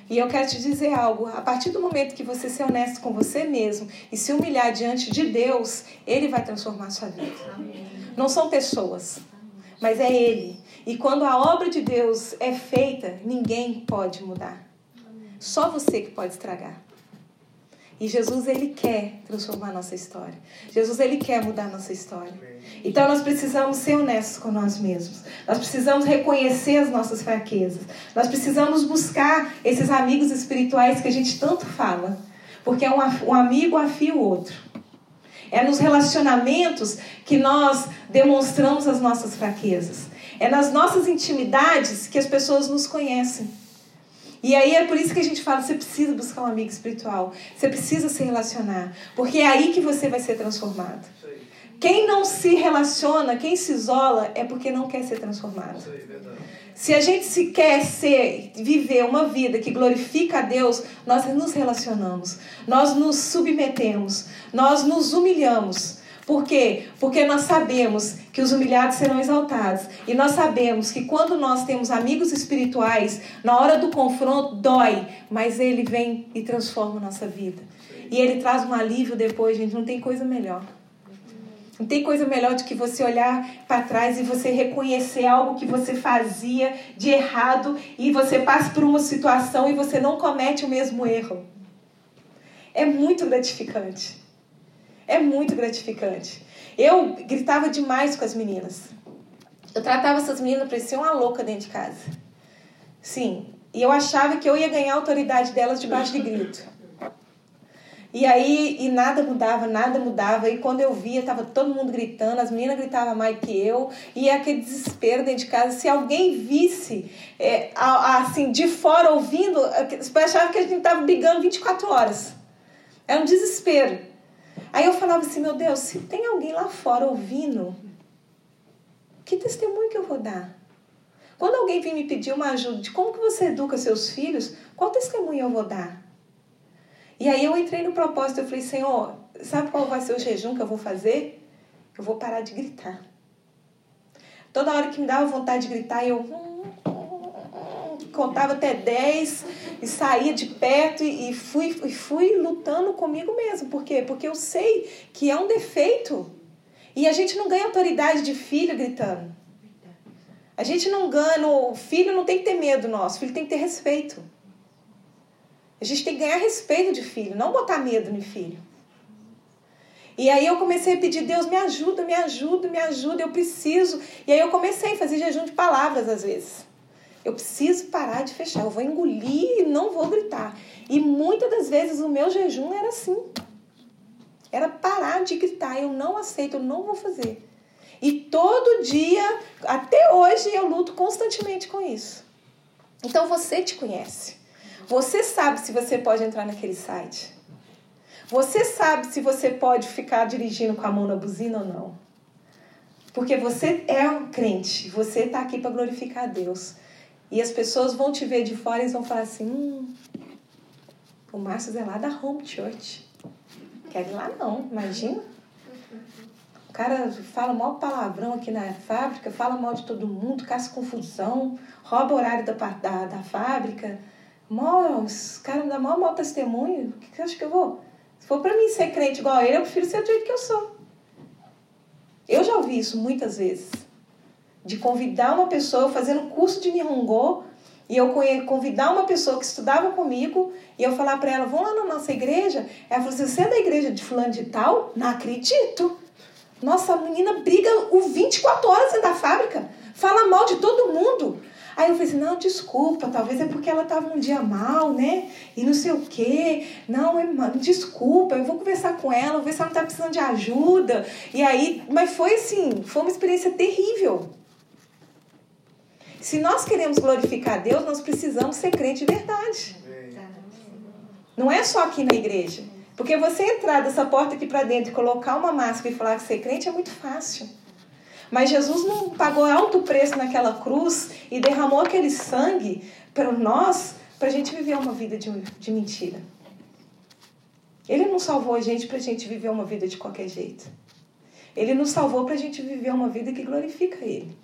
E eu quero te dizer algo: a partir do momento que você ser honesto com você mesmo e se humilhar diante de Deus, Ele vai transformar a sua vida. Não são pessoas, mas é Ele. E quando a obra de Deus é feita, ninguém pode mudar. Só você que pode estragar. E Jesus, ele quer transformar nossa história. Jesus, ele quer mudar nossa história. Então, nós precisamos ser honestos com nós mesmos. Nós precisamos reconhecer as nossas fraquezas. Nós precisamos buscar esses amigos espirituais que a gente tanto fala. Porque um amigo afia o outro. É nos relacionamentos que nós demonstramos as nossas fraquezas. É nas nossas intimidades que as pessoas nos conhecem. E aí é por isso que a gente fala, você precisa buscar um amigo espiritual. Você precisa se relacionar, porque é aí que você vai ser transformado. Quem não se relaciona, quem se isola, é porque não quer ser transformado. Se a gente se quer ser, viver uma vida que glorifica a Deus, nós nos relacionamos, nós nos submetemos, nós nos humilhamos. Por quê? Porque nós sabemos que os humilhados serão exaltados. E nós sabemos que quando nós temos amigos espirituais, na hora do confronto dói, mas ele vem e transforma a nossa vida. E ele traz um alívio depois, gente. Não tem coisa melhor. Não tem coisa melhor do que você olhar para trás e você reconhecer algo que você fazia de errado e você passa por uma situação e você não comete o mesmo erro. É muito gratificante. É muito gratificante. Eu gritava demais com as meninas. Eu tratava essas meninas para ser uma louca dentro de casa. Sim. E eu achava que eu ia ganhar a autoridade delas debaixo de grito. E aí, e nada mudava, nada mudava. E quando eu via, tava todo mundo gritando, as meninas gritavam mais que eu. E aquele desespero dentro de casa. Se alguém visse, é, assim, de fora ouvindo, você achava que a gente tava brigando 24 horas. Era um desespero. Aí eu falava assim, meu Deus, se tem alguém lá fora ouvindo, que testemunho que eu vou dar? Quando alguém vem me pedir uma ajuda de como que você educa seus filhos, qual testemunho eu vou dar? E aí eu entrei no propósito, eu falei, Senhor, sabe qual vai ser o jejum que eu vou fazer? Eu vou parar de gritar. Toda hora que me dava vontade de gritar, eu contava até 10 e saía de perto e, e fui, e fui lutando comigo mesmo. Por quê? Porque eu sei que é um defeito. E a gente não ganha autoridade de filho gritando. A gente não ganha. O filho não tem que ter medo nosso, o filho tem que ter respeito. A gente tem que ganhar respeito de filho, não botar medo no filho. E aí eu comecei a pedir, Deus, me ajuda, me ajuda, me ajuda, eu preciso. E aí eu comecei a fazer jejum de palavras às vezes. Eu preciso parar de fechar, eu vou engolir e não vou gritar. E muitas das vezes o meu jejum era assim. Era parar de gritar, eu não aceito, eu não vou fazer. E todo dia, até hoje, eu luto constantemente com isso. Então você te conhece. Você sabe se você pode entrar naquele site. Você sabe se você pode ficar dirigindo com a mão na buzina ou não. Porque você é um crente, você está aqui para glorificar a Deus. E as pessoas vão te ver de fora e vão falar assim: hum, o Márcio é lá da Home Church. Quer ir lá não, imagina. O cara fala mal palavrão aqui na fábrica, fala mal de todo mundo, caça confusão, rouba o horário da, da, da fábrica. Mó, os caras me dão maior mau testemunho. O que você acha que eu vou? Se for para mim ser crente igual a ele, eu prefiro ser do jeito que eu sou. Eu já ouvi isso muitas vezes. De convidar uma pessoa, fazendo curso de Nihongo, e eu convidar uma pessoa que estudava comigo, e eu falar para ela, vamos lá na nossa igreja? Ela falou assim, você é da igreja de fulano de tal? Não acredito. Nossa, a menina briga o 24 horas dentro da fábrica. Fala mal de todo mundo. Aí eu falei assim, não, desculpa, talvez é porque ela estava um dia mal, né? E não sei o quê. Não, irmã, desculpa, eu vou conversar com ela, vou ver se ela está precisando de ajuda. E aí, mas foi assim, foi uma experiência terrível. Se nós queremos glorificar Deus, nós precisamos ser crente de verdade. Não é só aqui na igreja. Porque você entrar dessa porta aqui para dentro e colocar uma máscara e falar que ser crente é muito fácil. Mas Jesus não pagou alto preço naquela cruz e derramou aquele sangue para nós, para a gente viver uma vida de, de mentira. Ele não salvou a gente para a gente viver uma vida de qualquer jeito. Ele nos salvou para a gente viver uma vida que glorifica Ele.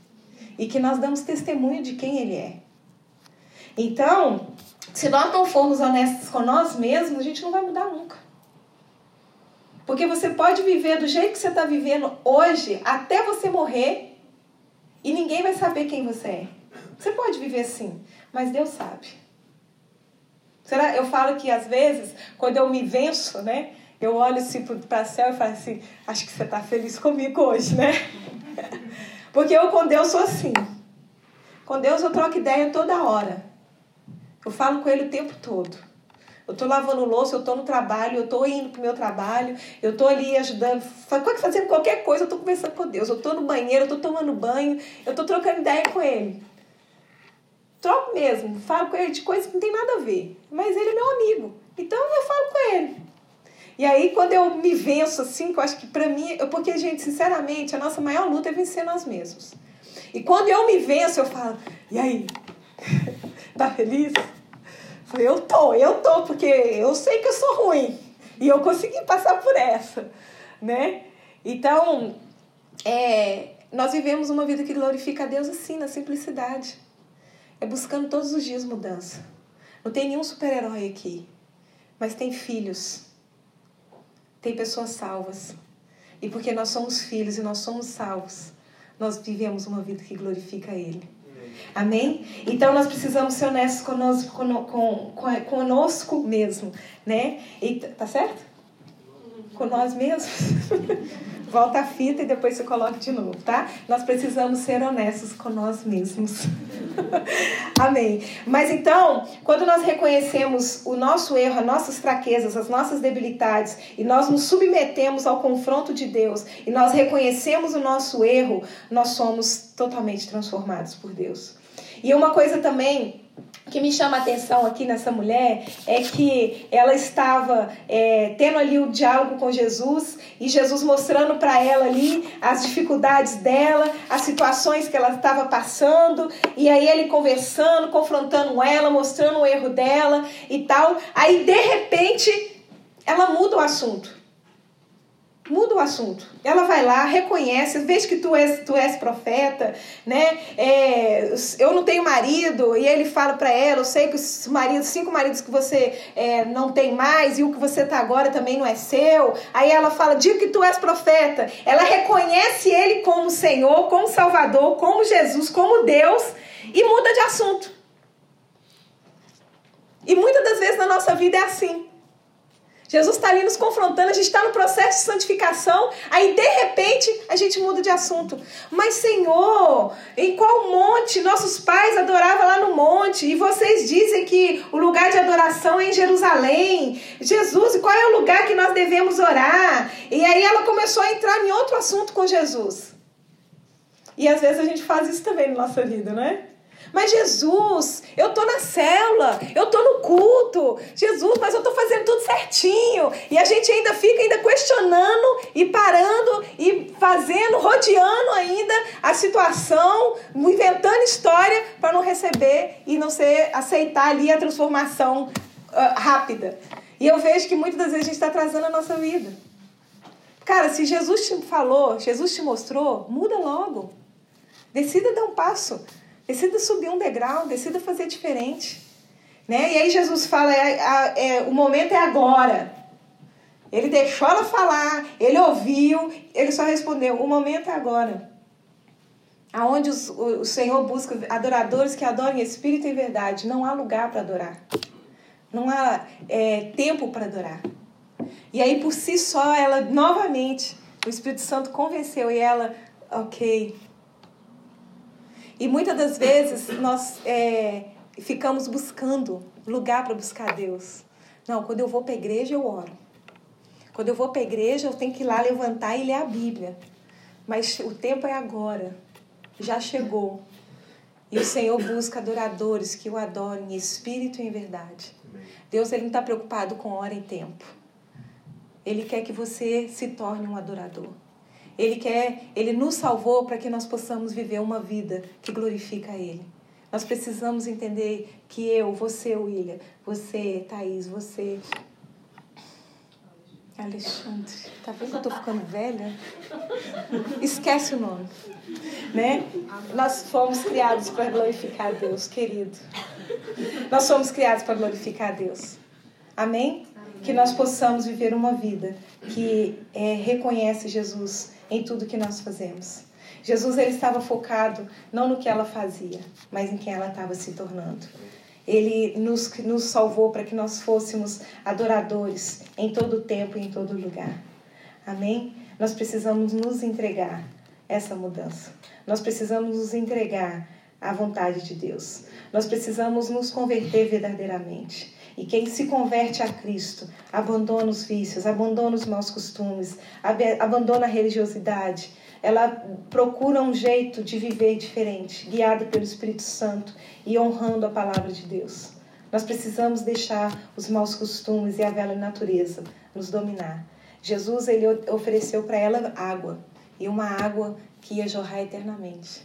E que nós damos testemunho de quem Ele é. Então, se nós não formos honestos com nós mesmos, a gente não vai mudar nunca. Porque você pode viver do jeito que você está vivendo hoje, até você morrer, e ninguém vai saber quem você é. Você pode viver assim, mas Deus sabe. Será? Eu falo que às vezes, quando eu me venço, né? Eu olho assim para o céu e falo assim: acho que você está feliz comigo hoje, né? [laughs] Porque eu com Deus sou assim. Com Deus eu troco ideia toda hora. Eu falo com Ele o tempo todo. Eu estou lavando louça, eu estou no trabalho, eu estou indo para o meu trabalho, eu estou ali ajudando, fazendo qualquer coisa, eu estou conversando com Deus. Eu estou no banheiro, eu estou tomando banho, eu estou trocando ideia com Ele. Troco mesmo, falo com Ele de coisas que não tem nada a ver. Mas Ele é meu amigo, então eu falo com Ele. E aí, quando eu me venço assim, que eu acho que para mim, porque, gente, sinceramente, a nossa maior luta é vencer nós mesmos. E quando eu me venço, eu falo, e aí? [laughs] tá feliz? Eu tô, eu tô, porque eu sei que eu sou ruim. E eu consegui passar por essa, né? Então, é, nós vivemos uma vida que glorifica a Deus assim, na simplicidade. É buscando todos os dias mudança. Não tem nenhum super-herói aqui, mas tem filhos. Tem pessoas salvas. E porque nós somos filhos e nós somos salvos, nós vivemos uma vida que glorifica Ele. Amém? Então nós precisamos ser honestos conosco, conosco mesmo, né? E, tá certo? Com nós mesmos. [laughs] Volta a fita e depois você coloca de novo, tá? Nós precisamos ser honestos com nós mesmos. [laughs] Amém. Mas então, quando nós reconhecemos o nosso erro, as nossas fraquezas, as nossas debilidades, e nós nos submetemos ao confronto de Deus, e nós reconhecemos o nosso erro, nós somos totalmente transformados por Deus. E uma coisa também que me chama a atenção aqui nessa mulher é que ela estava é, tendo ali o diálogo com Jesus e Jesus mostrando para ela ali as dificuldades dela, as situações que ela estava passando, e aí ele conversando, confrontando ela, mostrando o erro dela e tal. Aí de repente ela muda o assunto muda o assunto. Ela vai lá, reconhece, vê que tu és, tu és profeta, né? É, eu não tenho marido, e ele fala para ela, eu sei que os maridos, cinco maridos que você é, não tem mais, e o que você tá agora também não é seu. Aí ela fala, diga que tu és profeta. Ela reconhece ele como Senhor, como Salvador, como Jesus, como Deus, e muda de assunto. E muitas das vezes na nossa vida é assim. Jesus está ali nos confrontando, a gente está no processo de santificação, aí de repente a gente muda de assunto. Mas Senhor, em qual monte nossos pais adoravam lá no monte? E vocês dizem que o lugar de adoração é em Jerusalém. Jesus, qual é o lugar que nós devemos orar? E aí ela começou a entrar em outro assunto com Jesus. E às vezes a gente faz isso também na nossa vida, não é? Mas Jesus, eu tô na célula, eu tô no culto. Jesus, mas eu tô fazendo tudo certinho. E a gente ainda fica ainda questionando e parando e fazendo, rodeando ainda a situação, inventando história para não receber e não ser aceitar ali a transformação uh, rápida. E eu vejo que muitas das vezes a gente está atrasando a nossa vida. Cara, se Jesus te falou, Jesus te mostrou, muda logo. Decida dar um passo. Decida subir um degrau, decida fazer diferente. Né? E aí Jesus fala, é, é, o momento é agora. Ele deixou ela falar, ele ouviu, ele só respondeu, o momento é agora. Aonde os, o, o Senhor busca adoradores que adorem espírito e verdade. Não há lugar para adorar. Não há é, tempo para adorar. E aí, por si só, ela novamente, o Espírito Santo convenceu e ela, ok, e muitas das vezes nós é, ficamos buscando lugar para buscar Deus. Não, quando eu vou para a igreja eu oro. Quando eu vou para a igreja eu tenho que ir lá levantar e ler a Bíblia. Mas o tempo é agora. Já chegou. E o Senhor busca adoradores que o adorem em espírito e em verdade. Deus ele não está preocupado com hora e tempo. Ele quer que você se torne um adorador. Ele quer, ele nos salvou para que nós possamos viver uma vida que glorifica a ele. Nós precisamos entender que eu, você, William, você, Thaís, você, Alexandre, tá vendo que eu tô ficando velha? Esquece o nome, né? Nós fomos criados para glorificar Deus, querido. Nós fomos criados para glorificar Deus. Amém? Que nós possamos viver uma vida que é, reconhece Jesus em tudo que nós fazemos. Jesus ele estava focado não no que ela fazia, mas em quem ela estava se tornando. Ele nos, nos salvou para que nós fôssemos adoradores em todo tempo e em todo lugar. Amém? Nós precisamos nos entregar essa mudança. Nós precisamos nos entregar à vontade de Deus. Nós precisamos nos converter verdadeiramente. E quem se converte a Cristo abandona os vícios, abandona os maus costumes, abandona a religiosidade. Ela procura um jeito de viver diferente, guiada pelo Espírito Santo e honrando a palavra de Deus. Nós precisamos deixar os maus costumes e a velha natureza nos dominar. Jesus ele ofereceu para ela água, e uma água que ia jorrar eternamente.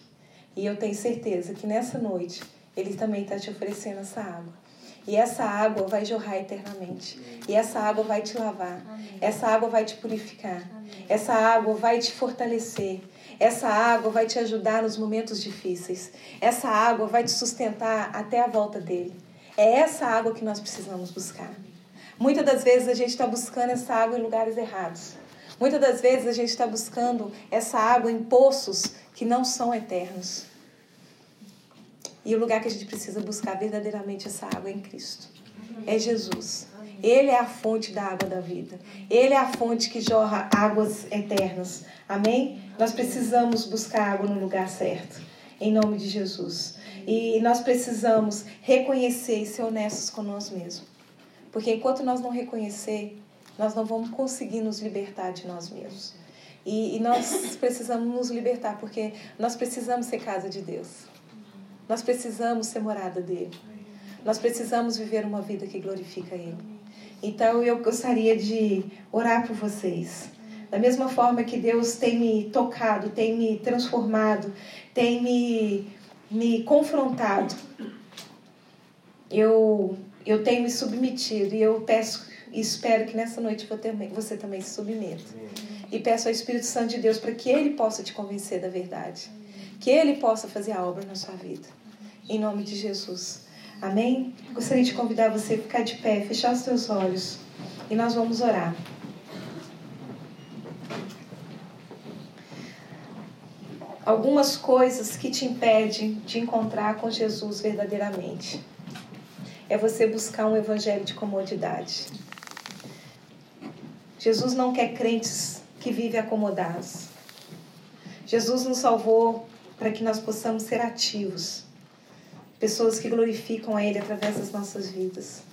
E eu tenho certeza que nessa noite ele também está te oferecendo essa água. E essa água vai jorrar eternamente. E essa água vai te lavar. Essa água vai te purificar. Essa água vai te fortalecer. Essa água vai te ajudar nos momentos difíceis. Essa água vai te sustentar até a volta dele. É essa água que nós precisamos buscar. Muitas das vezes a gente está buscando essa água em lugares errados. Muitas das vezes a gente está buscando essa água em poços que não são eternos. E o lugar que a gente precisa buscar verdadeiramente essa água é em Cristo. É Jesus. Ele é a fonte da água da vida. Ele é a fonte que jorra águas eternas. Amém? Nós precisamos buscar água no lugar certo. Em nome de Jesus. E nós precisamos reconhecer e ser honestos com nós mesmos. Porque enquanto nós não reconhecer, nós não vamos conseguir nos libertar de nós mesmos. E, e nós precisamos nos libertar, porque nós precisamos ser casa de Deus. Nós precisamos ser morada dele. Nós precisamos viver uma vida que glorifica Ele. Então eu gostaria de orar por vocês. Da mesma forma que Deus tem me tocado, tem me transformado, tem me, me confrontado, eu, eu tenho me submetido e eu peço e espero que nessa noite você também se submeta. E peço ao Espírito Santo de Deus para que Ele possa te convencer da verdade. Que Ele possa fazer a obra na sua vida. Em nome de Jesus. Amém? Gostaria de convidar você a ficar de pé, fechar os seus olhos. E nós vamos orar. Algumas coisas que te impedem de encontrar com Jesus verdadeiramente. É você buscar um evangelho de comodidade. Jesus não quer crentes que vivem acomodados. Jesus nos salvou para que nós possamos ser ativos, pessoas que glorificam a Ele através das nossas vidas.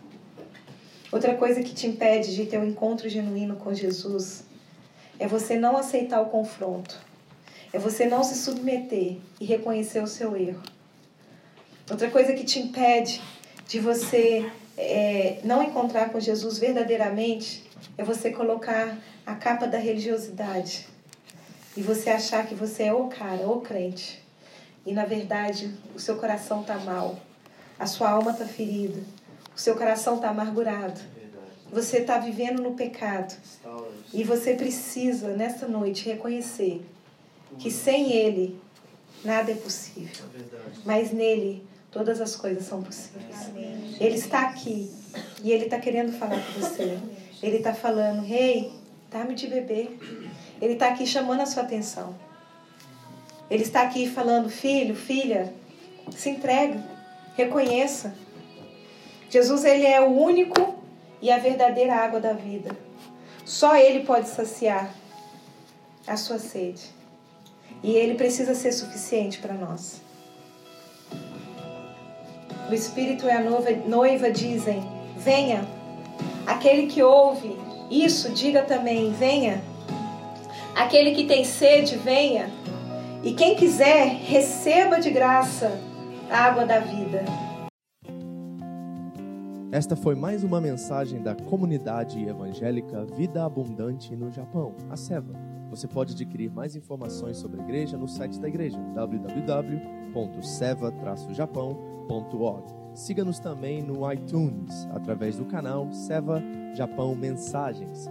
Outra coisa que te impede de ter um encontro genuíno com Jesus é você não aceitar o confronto, é você não se submeter e reconhecer o seu erro. Outra coisa que te impede de você é, não encontrar com Jesus verdadeiramente é você colocar a capa da religiosidade e você achar que você é o cara, o crente. E na verdade o seu coração está mal, a sua alma está ferida, o seu coração está amargurado. Você está vivendo no pecado. E você precisa, nessa noite, reconhecer que sem Ele nada é possível. Mas nele todas as coisas são possíveis. Ele está aqui e Ele está querendo falar com você. Ele está falando, rei, hey, dá-me de beber. Ele está aqui chamando a sua atenção. Ele está aqui falando, filho, filha, se entrega, reconheça. Jesus, ele é o único e a verdadeira água da vida. Só ele pode saciar a sua sede. E ele precisa ser suficiente para nós. O Espírito e a noiva dizem: Venha. Aquele que ouve isso, diga também: Venha. Aquele que tem sede, venha. E quem quiser, receba de graça a água da vida. Esta foi mais uma mensagem da comunidade evangélica Vida Abundante no Japão, a SEVA. Você pode adquirir mais informações sobre a igreja no site da igreja www.seva-japão.org. Siga-nos também no iTunes através do canal Seva Japão Mensagens.